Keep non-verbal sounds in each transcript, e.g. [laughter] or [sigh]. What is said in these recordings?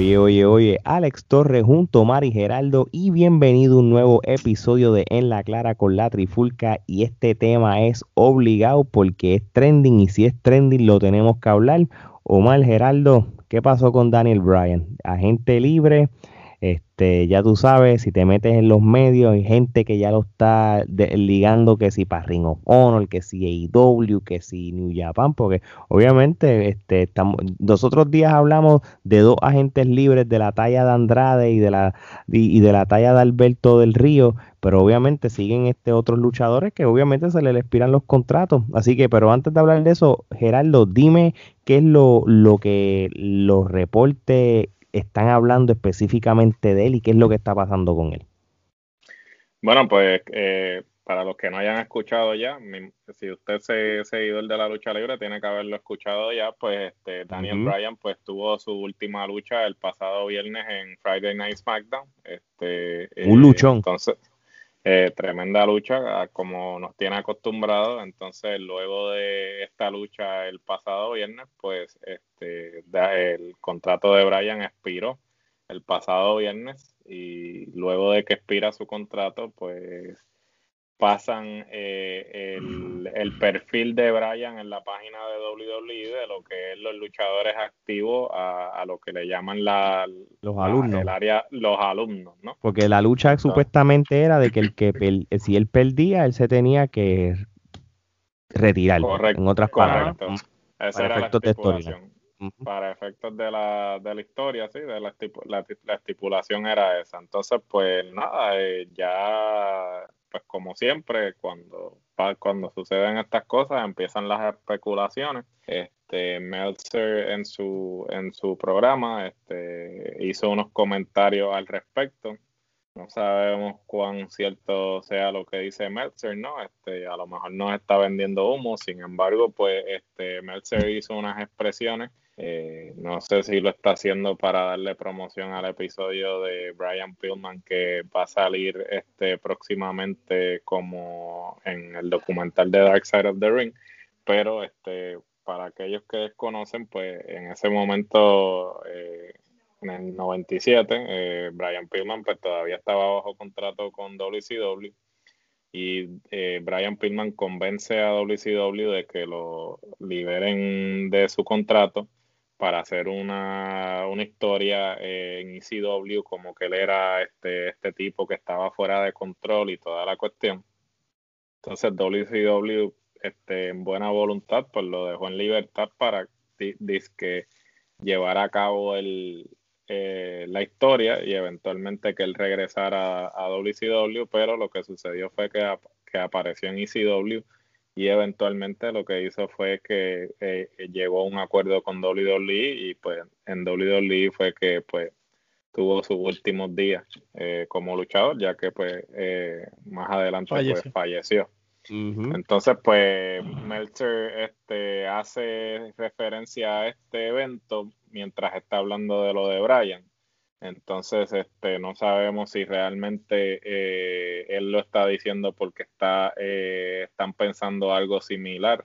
Oye, oye, oye, Alex Torres junto a Mari Geraldo y bienvenido a un nuevo episodio de En la Clara con la Trifulca y este tema es obligado porque es trending y si es trending lo tenemos que hablar. Omar Geraldo, ¿qué pasó con Daniel Bryan? Agente libre, este, ya tú sabes, si te metes en los medios, hay gente que ya lo está ligando que si para Ring of Honor, que si AEW, que si New Japan, porque obviamente este, estamos, nosotros días hablamos de dos agentes libres de la talla de Andrade y de la, y, de la talla de Alberto del Río, pero obviamente siguen este otros luchadores que obviamente se les expiran los contratos. Así que, pero antes de hablar de eso, Gerardo, dime qué es lo, lo que los reportes están hablando específicamente de él y qué es lo que está pasando con él. Bueno, pues eh, para los que no hayan escuchado ya, si usted es seguidor de la lucha libre, tiene que haberlo escuchado ya, pues este, Daniel Bryan pues tuvo su última lucha el pasado viernes en Friday Night SmackDown. Este, Un eh, luchón. Entonces, eh, tremenda lucha, como nos tiene acostumbrados. Entonces, luego de esta lucha el pasado viernes, pues este, el contrato de Brian expiró el pasado viernes y luego de que expira su contrato, pues pasan eh, el, perfil de Brian en la página de WWE de lo que es los luchadores activos a, lo que le llaman la, los alumnos. el área, los alumnos, ¿no? Porque la lucha supuestamente era de que el que [laughs] si él perdía, él se tenía que retirar. Correcto. En otras palabras. Esa era efectos la estipulación. Para efectos de la, de la historia, sí, de la, la, estipulación era esa. Entonces, pues nada, eh, ya pues como siempre, cuando, cuando suceden estas cosas, empiezan las especulaciones. Este, Meltzer en su, en su programa este, hizo unos comentarios al respecto. No sabemos cuán cierto sea lo que dice Meltzer, ¿no? Este, a lo mejor nos está vendiendo humo, sin embargo, pues este, Meltzer hizo unas expresiones eh, no sé si lo está haciendo para darle promoción al episodio de Brian Pillman que va a salir este próximamente como en el documental de Dark Side of the Ring, pero este para aquellos que desconocen, pues en ese momento eh, en el 97 eh, Brian Pillman pues todavía estaba bajo contrato con WCW y Brian Pillman convence a WCW de que lo liberen de su contrato para hacer una, historia en ECW como que él era este, este tipo que estaba fuera de control y toda la cuestión. Entonces WCW este, en buena voluntad pues lo dejó en libertad para llevar a cabo el, eh, la historia y eventualmente que él regresara a, a, WCW, pero lo que sucedió fue que, que apareció en ECW y eventualmente lo que hizo fue que eh, llegó a un acuerdo con WWE y pues en WWE fue que pues tuvo sus últimos días eh, como luchador ya que pues eh, más adelante pues, falleció. Entonces pues Meltzer este, hace referencia a este evento mientras está hablando de lo de Brian entonces, este, no sabemos si realmente eh, él lo está diciendo porque está, eh, están pensando algo similar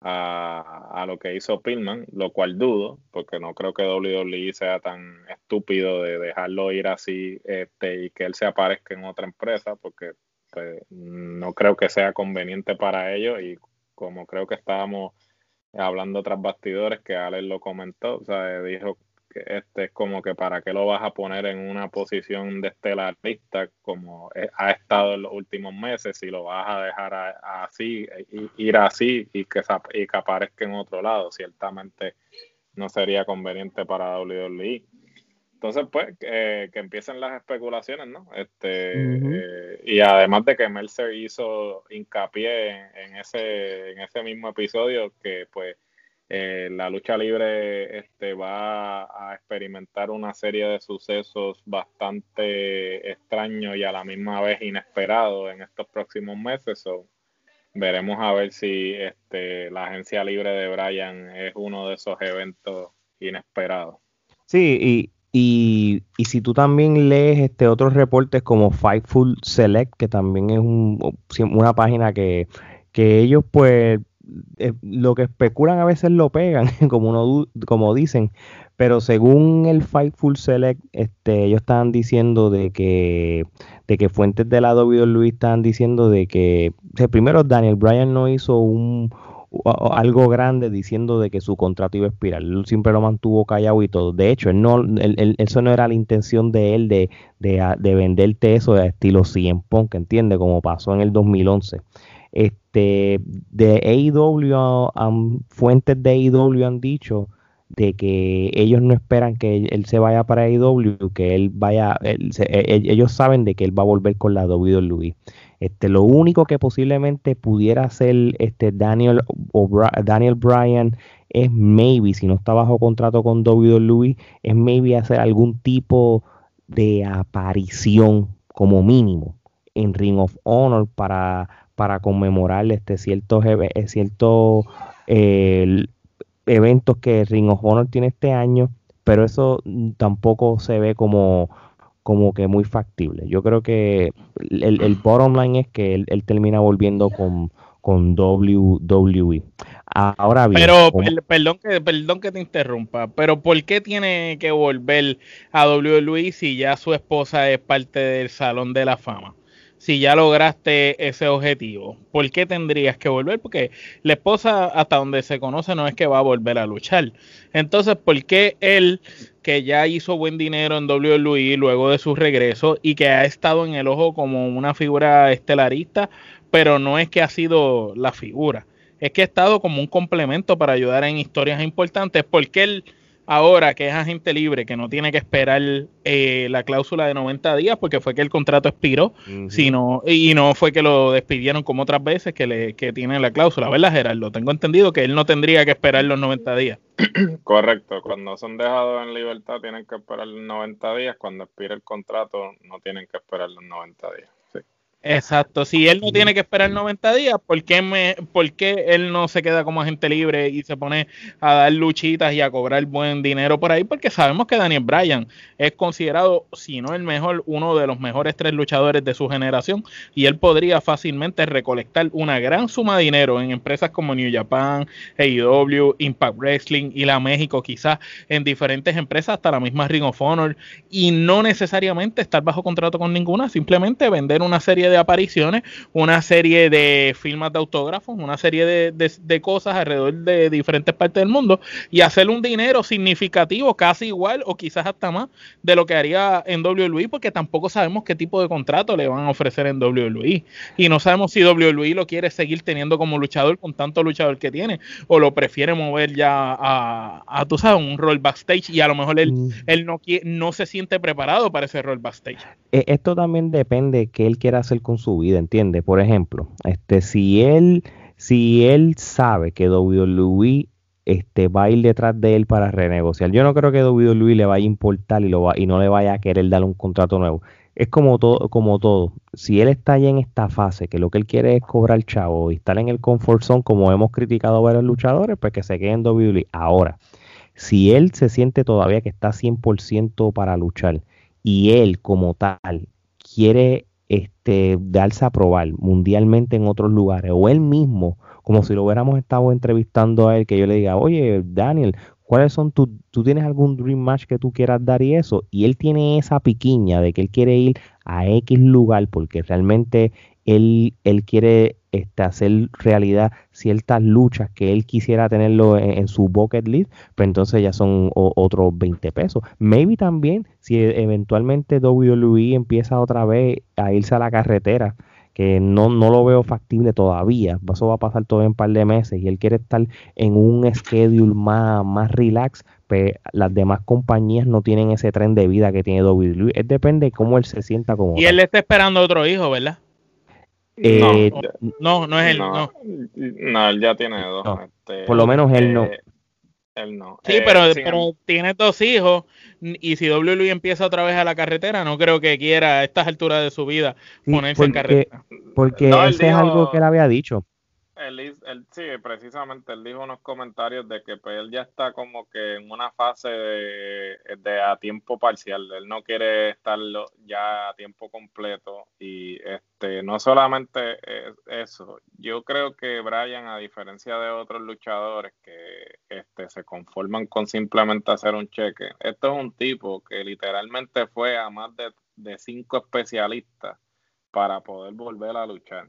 a, lo que hizo Pillman, lo cual dudo, porque no creo que WWE sea tan estúpido de dejarlo ir así este, y que él se aparezca en otra empresa, porque pues, no creo que sea conveniente para ellos y como creo que estábamos hablando tras bastidores, que Alex lo comentó, o sea, dijo este es como que para qué lo vas a poner en una posición de estelarista como ha estado en los últimos meses si lo vas a dejar así ir así y que, y que aparezca en otro lado ciertamente no sería conveniente para WWE entonces pues que empiecen las especulaciones no este eh, y además de que Mercer hizo hincapié en ese en ese mismo episodio que pues eh, la lucha libre este, va a experimentar una serie de sucesos bastante extraños y a la misma vez inesperados en estos próximos meses. veremos a ver si este, la agencia libre de Brian es uno de esos eventos inesperados. Sí, y, si tú también lees este otros reportes como Fightful Select, que también es una página que, que ellos pues eh, lo que especulan a veces lo pegan, [laughs] como, uno, como dicen, Pero según el Fightful Select, este, ellos estaban diciendo de que, de que fuentes de la WWE estaban diciendo de que, primero Daniel Bryan no hizo un, algo grande diciendo de que su contrato iba a expirar. Él siempre lo mantuvo callado y todo. De hecho, él no, eso no era la intención de él de, de, de venderte eso de estilo 100 Punk, entiende, como pasó en el 2011. Este, de AEW, fuentes de AEW han dicho de que ellos no esperan que él, se vaya para AEW, que él vaya, e, e, ellos saben de que él va a volver con la WWE. Este, lo único que posiblemente pudiera hacer este Daniel, Daniel Bryan es maybe, si no está bajo contrato con WWE, es maybe hacer algún tipo de aparición como mínimo en Ring of Honor para, para conmemorar este ciertos eh, cierto, eh, eventos que Ring of Honor tiene este año, pero eso tampoco se ve como, como que muy factible. Yo creo que el, el bottom line es que él, termina volviendo con, con WWE. Ahora bien. Pero, perdón, que, perdón que te interrumpa, pero ¿por qué tiene que volver a WWE si ya su esposa es parte del Salón de la Fama? Si ya lograste ese objetivo? ¿Por qué tendrías que volver? Porque la esposa, hasta donde se conoce, no es que va a volver a luchar. Entonces, ¿por qué él, que ya hizo buen dinero en WWE luego de su regreso y que ha estado en el ojo como una figura estelarista, pero no es que ha sido la figura? Es que ha estado como un complemento para ayudar en historias importantes, porque él ahora que es agente libre, que no tiene que esperar eh, la cláusula de 90 días, porque fue que el contrato expiró, sino, y no fue que lo despidieron como otras veces que, le, que tienen la cláusula, ¿verdad, Gerardo? Tengo entendido que él no tendría que esperar los 90 días. [clears throat] Correcto, cuando son dejados en libertad tienen que esperar los 90 días, cuando expire el contrato no tienen que esperar los 90 días. Exacto, si él no tiene que esperar 90 días, ¿por qué, me, ¿por qué él no se queda como agente libre y se pone a dar luchitas y a cobrar buen dinero por ahí? Porque sabemos que Daniel Bryan es considerado, si no el mejor, uno de los mejores tres luchadores de su generación y él podría fácilmente recolectar una gran suma de dinero en empresas como New Japan, AEW, Impact Wrestling y la México, quizás en diferentes empresas, hasta la misma Ring of Honor, y no necesariamente estar bajo contrato con ninguna, simplemente vender una serie de de apariciones, una serie de firmas de autógrafos, una serie de, cosas alrededor de diferentes partes del mundo y hacer un dinero significativo, casi igual o quizás hasta más de lo que haría en WWE, porque tampoco sabemos qué tipo de contrato le van a ofrecer en WWE. Y no sabemos si WWE lo quiere seguir teniendo como luchador con tanto luchador que tiene, o lo prefiere mover ya a, a tú sabes, un rol backstage y a lo mejor él, mm. él no, no se siente preparado para ese rol backstage. E, esto también depende que él quiera hacer con su vida, ¿entiendes? Por ejemplo, este, si él, si él sabe que WWE este, va a ir detrás de él para renegociar, yo no creo que WWE le vaya a importar y, lo va, y no le vaya a querer dar un contrato nuevo. Es como todo, como todo. Si él está ya en esta fase, que lo que él quiere es cobrar chavo y estar en el comfort zone, como hemos criticado a varios luchadores, pues que se quede en WWE. Ahora, si él se siente todavía que está 100% para luchar y él como tal quiere este, darse a probar mundialmente en otros lugares, o él mismo, como si lo hubiéramos estado entrevistando a él, que yo le diga, oye, Daniel, ¿cuáles son tus, tú tienes algún dream match que tú quieras dar y eso? Y él tiene esa piquiña de que él quiere ir a X lugar porque realmente él, él quiere este, hacer realidad ciertas luchas que él quisiera tenerlo en, su bucket list, pues entonces ya son otros 20 pesos. Maybe también si eventualmente WWE empieza otra vez a irse a la carretera, que no, no lo veo factible todavía, eso va a pasar todo en un par de meses y él quiere estar en un schedule más, más relax, pues las demás compañías no tienen ese tren de vida que tiene WWE. Es depende de cómo él se sienta como. Y él está esperando otro hijo, ¿verdad? Eh, no, no, es él, no. No, él ya tiene dos. Este, por lo menos él no. Eh, él no. Sí, pero, pero tiene dos hijos y si WWE empieza otra vez a la carretera, no creo que quiera a estas alturas de su vida ponerse en carretera. Porque ese es algo que él había dicho. Él, sí, precisamente él dijo unos comentarios de que pues, él ya está como que en una fase de, a tiempo parcial. Él no quiere estar ya a tiempo completo. Y este no solamente eso, yo creo que Brian, a diferencia de otros luchadores que este, se conforman con simplemente hacer un cheque, esto es un tipo que literalmente fue a más de, de cinco especialistas para poder volver a luchar.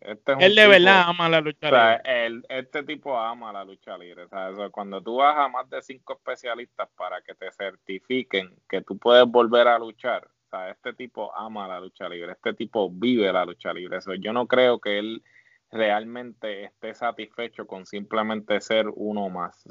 Este él de verdad ama la lucha libre. este tipo ama la lucha libre. cuando tú vas a más de cinco especialistas para que te certifiquen que tú puedes volver a luchar, este tipo ama la lucha libre. Este tipo vive la lucha libre. yo no creo que él realmente esté satisfecho con simplemente ser uno más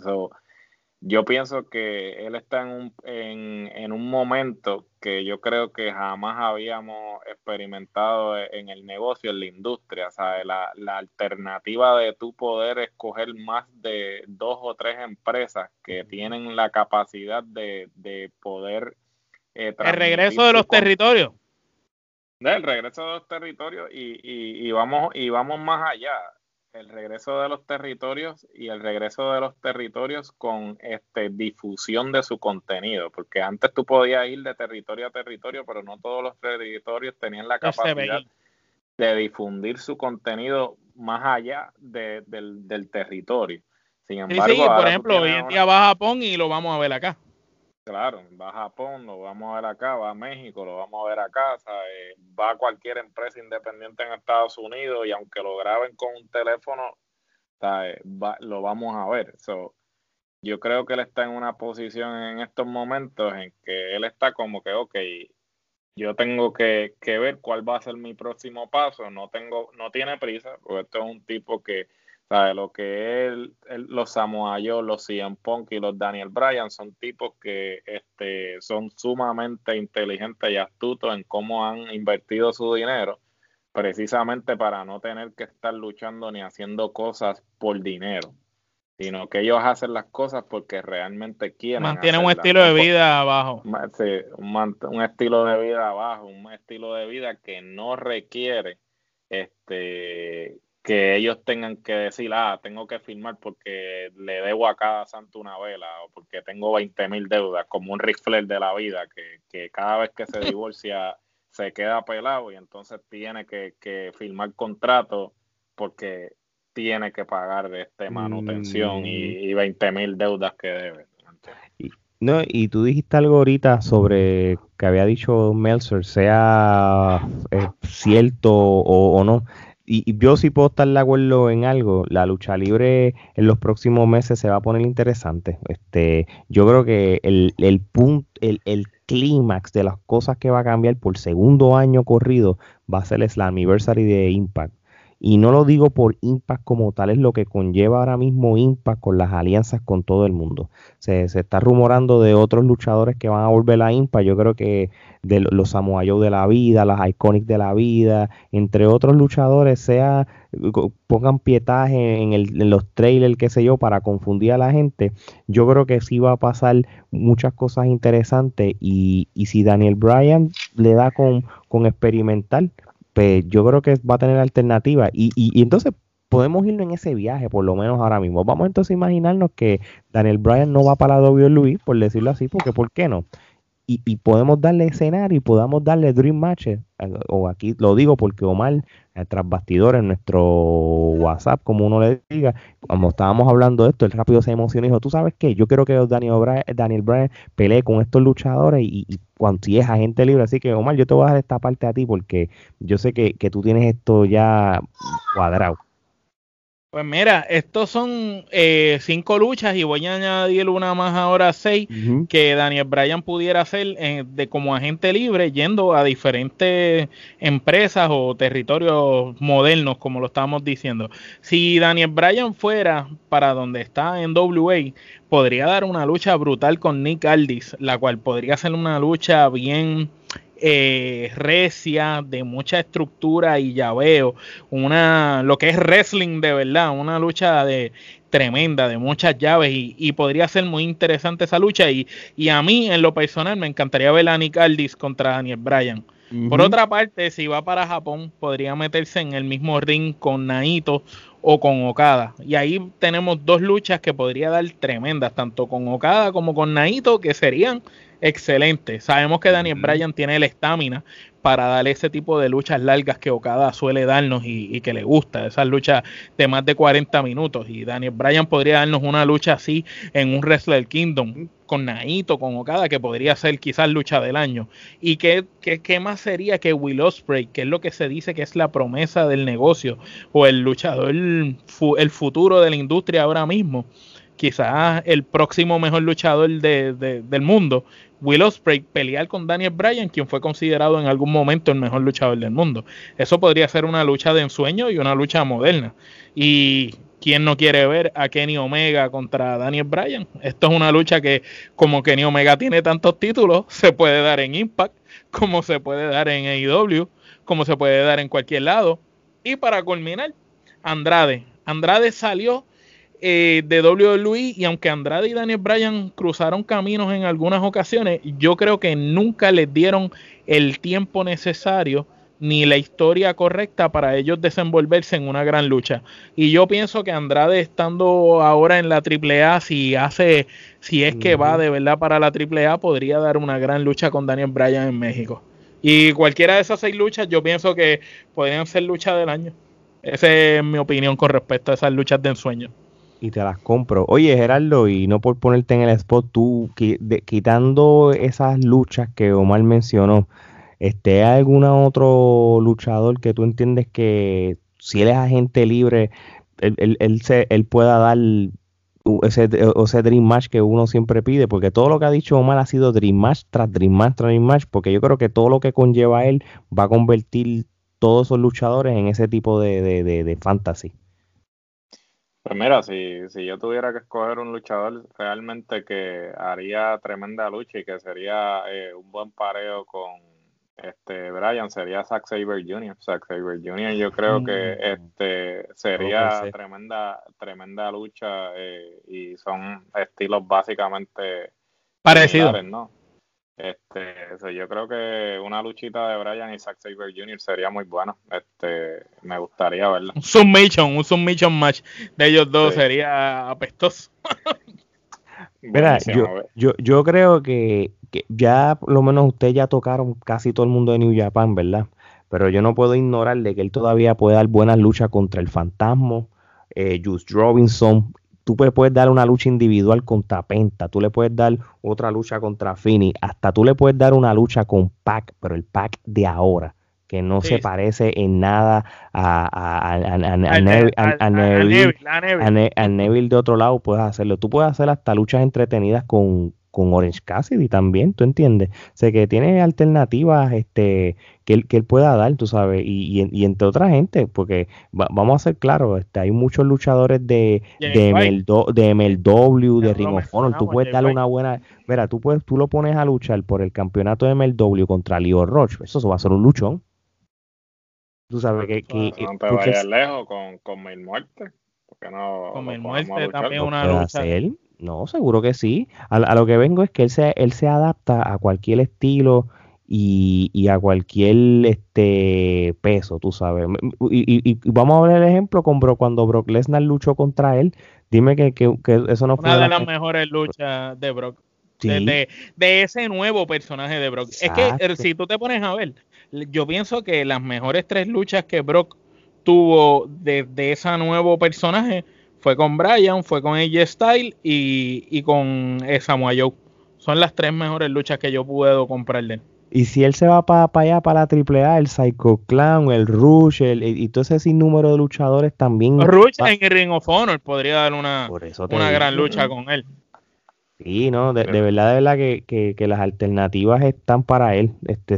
yo pienso que él está en un, en, un momento que yo creo que jamás habíamos experimentado en el negocio, en la industria. ¿sabes? La, la alternativa de tu poder escoger más de dos o tres empresas que tienen la capacidad de, poder... Eh, el regreso de los territorios. El regreso de los territorios y, y, y, vamos, y vamos más allá el regreso de los territorios y el regreso de los territorios con este difusión de su contenido, porque antes tú podías ir de territorio a territorio, pero no todos los territorios tenían la capacidad de difundir su contenido más allá del, territorio. Sin embargo, por ejemplo, hoy en día va a Japón y lo vamos a ver acá. Claro, va a Japón, lo vamos a ver acá, va a México, lo vamos a ver acá, va a cualquier empresa independiente en Estados Unidos y aunque lo graben con un teléfono, lo vamos a ver. yo creo que él está en una posición en estos momentos en que él está como que, ok, yo tengo que, que ver cuál va a ser mi próximo paso, no tengo, no tiene prisa, porque esto es un tipo que ¿Sabe? Lo que es los Samoa los CM Punk y los Daniel Bryan son tipos que este, son sumamente inteligentes y astutos en cómo han invertido su dinero, precisamente para no tener que estar luchando ni haciendo cosas por dinero, sino que ellos hacen las cosas porque realmente quieren. Mantienen un estilo de vida abajo. Sí, un, un estilo de vida abajo, un estilo de vida que no requiere este que ellos tengan que decir, ah, tengo que firmar porque le debo a cada santo una vela o porque tengo 20 mil deudas, como un rifle de la vida, que, cada vez que se [laughs] divorcia se queda pelado y entonces tiene que, que firmar contrato porque tiene que pagar este manutención y, 20 mm. mil deudas que debe. Y, no, y tú dijiste algo ahorita sobre que había dicho Meltzer, sea eh, cierto o, o no y, yo sí puedo estar de acuerdo en algo, la lucha libre en los próximos meses se va a poner interesante. Este, yo creo que el, el punto, el, el clímax de las cosas que va a cambiar por segundo año corrido va a ser el Slammiversary de Impact. Y no lo digo por Impact como tal, es lo que conlleva ahora mismo Impact con las alianzas con todo el mundo. Se, se está rumorando de otros luchadores que van a volver a Impact. Yo creo que de los Samoa de la vida, las Iconics de la vida, entre otros luchadores, sea pongan pietaje en, el, en los trailers, qué sé yo, para confundir a la gente. Yo creo que sí va a pasar muchas cosas interesantes y, y si Daniel Bryan le da con, con experimentar, pues yo creo que va a tener alternativa. Y, y, entonces podemos irnos en ese viaje, por lo menos ahora mismo. Vamos entonces a imaginarnos que Daniel Bryan no va para la WWE, por decirlo así, porque ¿por qué no? Y, y, podemos darle escenario y podamos darle dream matches. O aquí lo digo porque Omar, eh, tras bastidores, en nuestro WhatsApp, como uno le diga, como estábamos hablando de esto, el rápido se emocionó y dijo, ¿tú sabes qué? Yo quiero que Daniel Bryan, Daniel Bryan pelee con estos luchadores y, y cuando es agente libre. Así que, Omar, yo te voy a dar esta parte a ti porque yo sé que, que tú tienes esto ya cuadrado. Pues mira, estos son eh, cinco luchas y voy a añadir una más ahora seis que Daniel Bryan pudiera hacer eh, de como agente libre yendo a diferentes empresas o territorios modernos, como lo estábamos diciendo. Si Daniel Bryan fuera para donde está en WA, podría dar una lucha brutal con Nick Aldis, la cual podría ser una lucha bien eh, recia, de mucha estructura y llaveo, una, lo que es wrestling de verdad, una lucha de tremenda, de muchas llaves y, podría ser muy interesante esa lucha y, y, a mí en lo personal me encantaría ver a Nick Aldis contra Daniel Bryan. Por otra parte, si va para Japón, podría meterse en el mismo ring con Naito o con Okada. Y ahí tenemos dos luchas que podría dar tremendas, tanto con Okada como con Naito, que serían excelentes. Sabemos que Daniel Bryan tiene la estamina para dar ese tipo de luchas largas que Okada suele darnos y, que le gusta, esas luchas de más de 40 minutos. Y Daniel Bryan podría darnos una lucha así en un Wrestler Kingdom con Naito, con Okada, que podría ser quizás lucha del año. ¿Y qué, qué, más sería que Will Ospreay, que es lo que se dice que es la promesa del negocio o el luchador, el, el futuro de la industria ahora mismo? quizás el próximo mejor luchador del mundo, Will Ospreay, pelear con Daniel Bryan, quien fue considerado en algún momento el mejor luchador del mundo. Eso podría ser una lucha de ensueño y una lucha moderna. Y ¿quién no quiere ver a Kenny Omega contra Daniel Bryan? Esto es una lucha que, como Kenny Omega tiene tantos títulos, [laughs] se puede dar en Impact, como se puede dar en AEW, como se puede dar en cualquier lado. Y para culminar, Andrade. Andrade salió eh, de WWE y aunque Andrade y Daniel Bryan cruzaron caminos en algunas ocasiones, yo creo que nunca les dieron el tiempo necesario ni la historia correcta para ellos desenvolverse en una gran lucha. Y yo pienso que Andrade estando ahora en la AAA, si hace, si es que va de verdad para la AAA, podría dar una gran lucha con Daniel Bryan en México. Y cualquiera de esas seis luchas, yo pienso que podrían ser luchas del año. Esa es mi opinión con respecto a esas luchas de ensueño y te las compro. Oye, Gerardo, y no por ponerte en el spot, tú quitando esas luchas que Omar mencionó, este, ¿hay algún otro luchador que tú entiendes que si él es agente libre, él, él, se, él pueda dar ese, ese Dream Match que uno siempre pide? Porque todo lo que ha dicho Omar ha sido Dream Match tras Dream Match tras Dream Match, porque yo creo que todo lo que conlleva él va a convertir todos esos luchadores en ese tipo de, de, de fantasy. Pues mira, si, si yo tuviera que escoger un luchador realmente que haría tremenda lucha y que sería eh, un buen pareo con este Brian, sería Zack Saber Jr. Zack Saber Jr. yo creo que mm. este sería tremenda tremenda lucha eh, y son estilos básicamente parecidos, ¿no? Este, yo creo que una luchita de Brian y Zack Saber Jr. sería muy buena. Este, me gustaría verla. Un submission, un submission match de ellos dos sería apestoso. [laughs] Mira, yo, yo, creo que, ya por lo menos ustedes ya tocaron casi todo el mundo de New Japan, ¿verdad? Pero yo no puedo ignorar de que él todavía puede dar buenas luchas contra el Fantasma, eh, Just Robinson, tú puedes dar una lucha individual contra Penta, tú le puedes dar otra lucha contra Fini, hasta tú le puedes dar una lucha con Pac, pero el Pac de ahora, que no se parece en nada a, Neville de otro lado, puedes hacerlo. Tú puedes hacer hasta luchas entretenidas con, con Orange Cassidy también, ¿tú entiendes? O sea, que tiene alternativas este, que, él, que él pueda dar, tú sabes, y, y, entre otra gente, porque vamos a ser claros, este, hay muchos luchadores de, de, MLW, de, MLW, de Ring of Honor, tú puedes darle una buena, mira, tú, puedes, tú lo pones a luchar por el campeonato de MLW contra Leo Roche, eso, va a ser un luchón. Tú sabes que... que no te vayas lejos con, con Mil Muerte. Porque no, con Mil Muerte también una lucha. No, seguro que sí. A, lo que vengo es que él se, él se adapta a cualquier estilo y, a cualquier este peso, tú sabes. Y, vamos a ver el ejemplo con Brock, cuando Brock Lesnar luchó contra él. Dime que, eso no fue... Una de las mejores luchas de Brock. De, ese nuevo personaje de Brock. Es que si tú te pones a ver, yo pienso que las mejores tres luchas que Brock tuvo de, de ese nuevo personaje fue con Brian, fue con AJ Style y, y con eh, Samoa Joe. Son las tres mejores luchas que yo puedo comprarle. Y si él se va para allá, para la AAA, el Psycho Clown, el Rush, el, y todo ese sinnúmero de luchadores también. Rush en el Ring of Honor podría dar una, una gran lucha con él. Sí, no, de, verdad, de verdad que, que, las alternativas están para él. Este,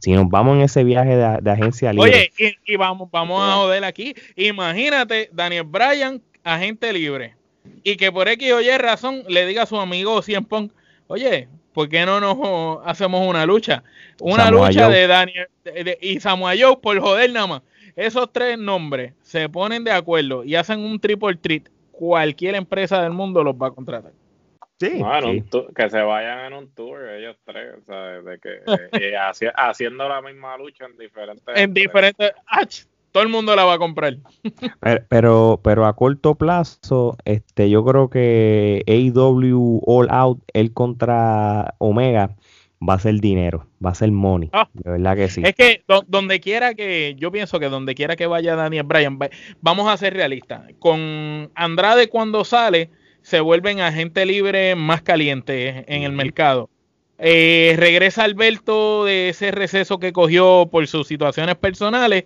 si nos vamos en ese viaje de, agencia libre. Oye, y, y, vamos, vamos a joder aquí. Imagínate, Daniel Bryan agente libre y que por X o Y razón le diga a su amigo Cien Pong, oye, ¿por qué no nos hacemos una lucha? Una lucha de Daniel y Samuel Joe por joder nada más. Esos tres nombres se ponen de acuerdo y hacen un triple treat. Cualquier empresa del mundo los va a contratar. Sí, que se vayan en un tour ellos tres, De que eh, haciendo la misma lucha en diferentes. En diferentes. todo el mundo la va a comprar. [laughs] pero, pero a corto plazo, este, yo creo que AEW All Out, el contra Omega, va a ser dinero, va a ser money. Ah. de verdad que sí. Es que donde quiera que, yo pienso que donde quiera que vaya Daniel Bryan, vamos a ser realistas. Con Andrade cuando sale, se vuelven agente libre más caliente en el mercado. Eh, regresa Alberto de ese receso que cogió por sus situaciones personales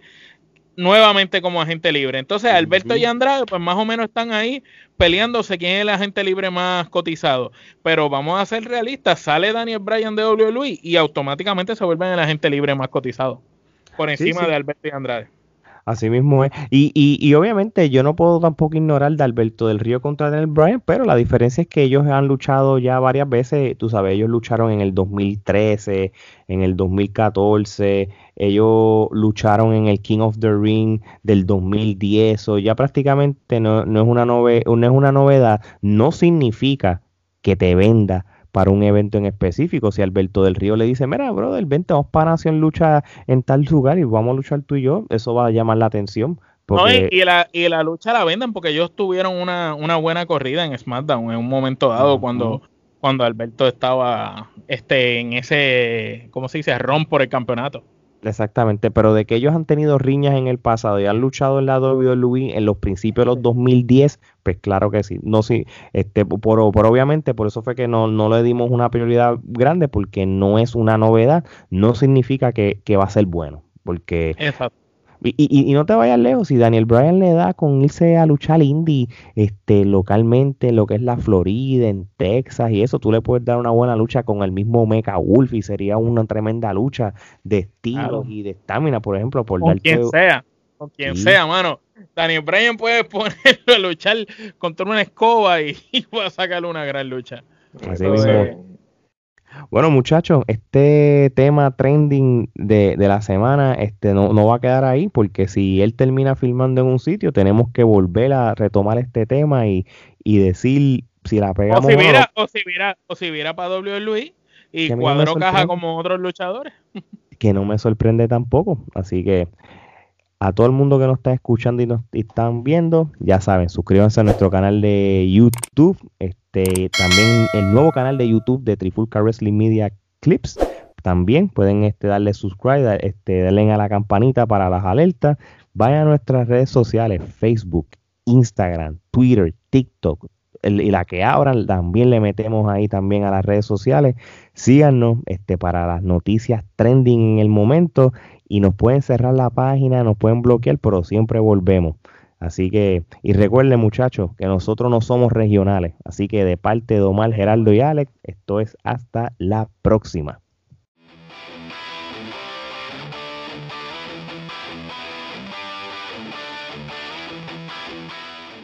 nuevamente como agente libre. Entonces, Alberto y Andrade, pues más o menos están ahí peleándose quién es el agente libre más cotizado. Pero vamos a ser realistas, sale Daniel Bryan de WWE y automáticamente se vuelven el agente libre más cotizado por encima de Alberto y Andrade. Así mismo es. Y, y, y, obviamente yo no puedo tampoco ignorar de Alberto del Río contra Daniel Bryan, pero la diferencia es que ellos han luchado ya varias veces. Tú sabes, ellos lucharon en el 2013, en el 2014, ellos lucharon en el King of the Ring del 2010. O ya prácticamente no, no, es una no es una novedad. No significa que te venda para un evento en específico. Si Alberto del Río le dice, mira, brother, vente, vamos para Nación Lucha en tal lugar y vamos a luchar tú y yo, eso va a llamar la atención. y, la, y la lucha la venden porque ellos tuvieron una, una buena corrida en SmackDown en un momento dado cuando, cuando Alberto estaba este, en ese, ¿cómo se dice?, ron por el campeonato. Exactamente, pero de que ellos han tenido riñas en el pasado y han luchado en la WWE en los principios de los 2010, pues claro que sí. No sí, este por, obviamente por eso fue que no, no le dimos una prioridad grande porque no es una novedad, no significa que, que va a ser bueno, porque Exacto. Y, y, no te vayas lejos, si Daniel Bryan le da con irse a luchar indie este, localmente, lo que es la Florida, en Texas y eso, tú le puedes dar una buena lucha con el mismo Mecha Wolf y sería una tremenda lucha de estilos y de estamina, por ejemplo, por con quien sea, con quien sea, mano. Daniel Bryan puede [laughs] ponerlo a luchar contra una escoba y, [laughs] va a sacarle una gran lucha. Así mismo. Bueno, muchachos, este tema trending de, la semana este, no, no, va a quedar ahí, porque si él termina filmando en un sitio, tenemos que volver a retomar este tema y, decir si la pegamos. O si viera, o, si viera, o si viera para WWE y cuadro caja como otros luchadores. [laughs] que no me sorprende tampoco. Así que a todo el mundo que nos está escuchando y nos están viendo, ya saben, suscríbanse a nuestro canal de YouTube. Este, también el nuevo canal de YouTube de Trifulca Wrestling Media Clips. También pueden este, darle subscribe, este, a la campanita para las alertas. Vayan a nuestras redes sociales, Facebook, Instagram, Twitter, TikTok, y la que abran, también le metemos ahí también a las redes sociales. Síganos este, para las noticias trending en el momento y nos pueden cerrar la página, nos pueden bloquear, pero siempre volvemos. Así que, y recuerden muchachos, que nosotros no somos regionales. Así que de parte de Omar, Geraldo y Alex, esto es hasta la próxima.